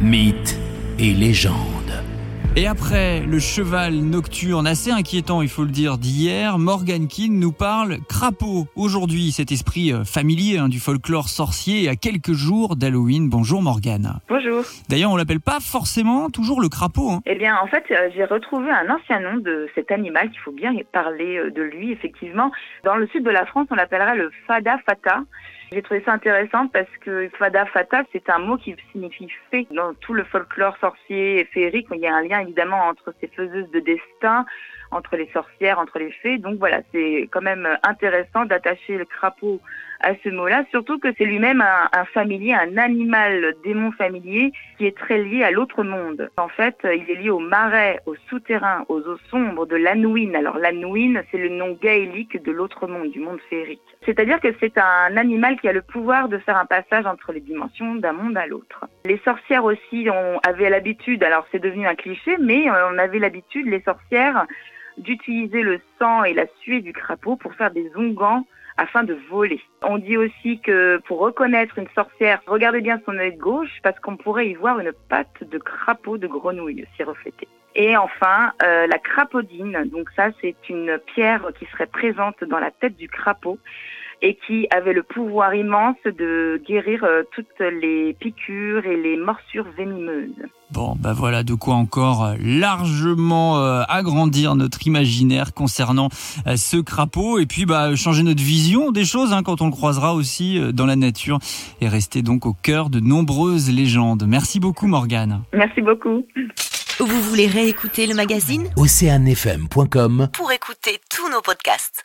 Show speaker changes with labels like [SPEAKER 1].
[SPEAKER 1] mythes et légendes.
[SPEAKER 2] Et après le cheval nocturne assez inquiétant, il faut le dire, d'hier, Morgan Keane nous parle crapaud. Aujourd'hui, cet esprit euh, familier hein, du folklore sorcier à quelques jours d'Halloween. Bonjour Morgane.
[SPEAKER 3] Bonjour.
[SPEAKER 2] D'ailleurs, on l'appelle pas forcément toujours le crapaud. hein.
[SPEAKER 3] Eh bien, en fait, euh, j'ai retrouvé un ancien nom de cet animal qu'il faut bien parler euh, de lui, effectivement. Dans le sud de la France, on l'appellerait le fada fata. J'ai trouvé ça intéressant parce que fada fata, c'est un mot qui signifie fée. Dans tout le folklore sorcier et féerique, il y a un lien évidemment entre ces faiseuses de destin, entre les sorcières, entre les fées. Donc voilà, c'est quand même intéressant d'attacher le crapaud à ce mot-là, surtout que c'est lui-même un, familier, un animal démon familier qui est très lié à l'autre monde. En fait, il est lié aux marais, aux souterrains, aux eaux sombres de l'Anouine. Alors l'Anouine, c'est le nom gaélique de l'autre monde, du monde féerique. C'est-à-dire que c'est un animal qui a le pouvoir de faire un passage entre les dimensions d'un monde à l'autre. Les sorcières aussi on avait l'habitude, alors c'est devenu un cliché, mais on avait l'habitude, les sorcières, d'utiliser le sang et la suée du crapaud pour faire des onguents afin de voler. On dit aussi que pour reconnaître une sorcière, regardez bien son œil gauche parce qu'on pourrait y voir une patte de crapaud de grenouille s'y refléter. Et enfin, euh, la crapaudine. Donc ça, c'est une pierre qui serait présente dans la tête du crapaud et qui avait le pouvoir immense de guérir euh, toutes les piqûres et les morsures venimeuses.
[SPEAKER 2] Bon, bah voilà de quoi encore euh, largement euh, agrandir notre imaginaire concernant euh, ce crapaud et puis bah changer notre vision des choses hein, quand on le croisera aussi euh, dans la nature et rester donc au cœur de nombreuses légendes. Merci beaucoup Morgane.
[SPEAKER 3] Merci beaucoup.
[SPEAKER 4] Vous voulez réécouter le magazine?
[SPEAKER 1] Oceanfm.com
[SPEAKER 4] Pour écouter tous nos podcasts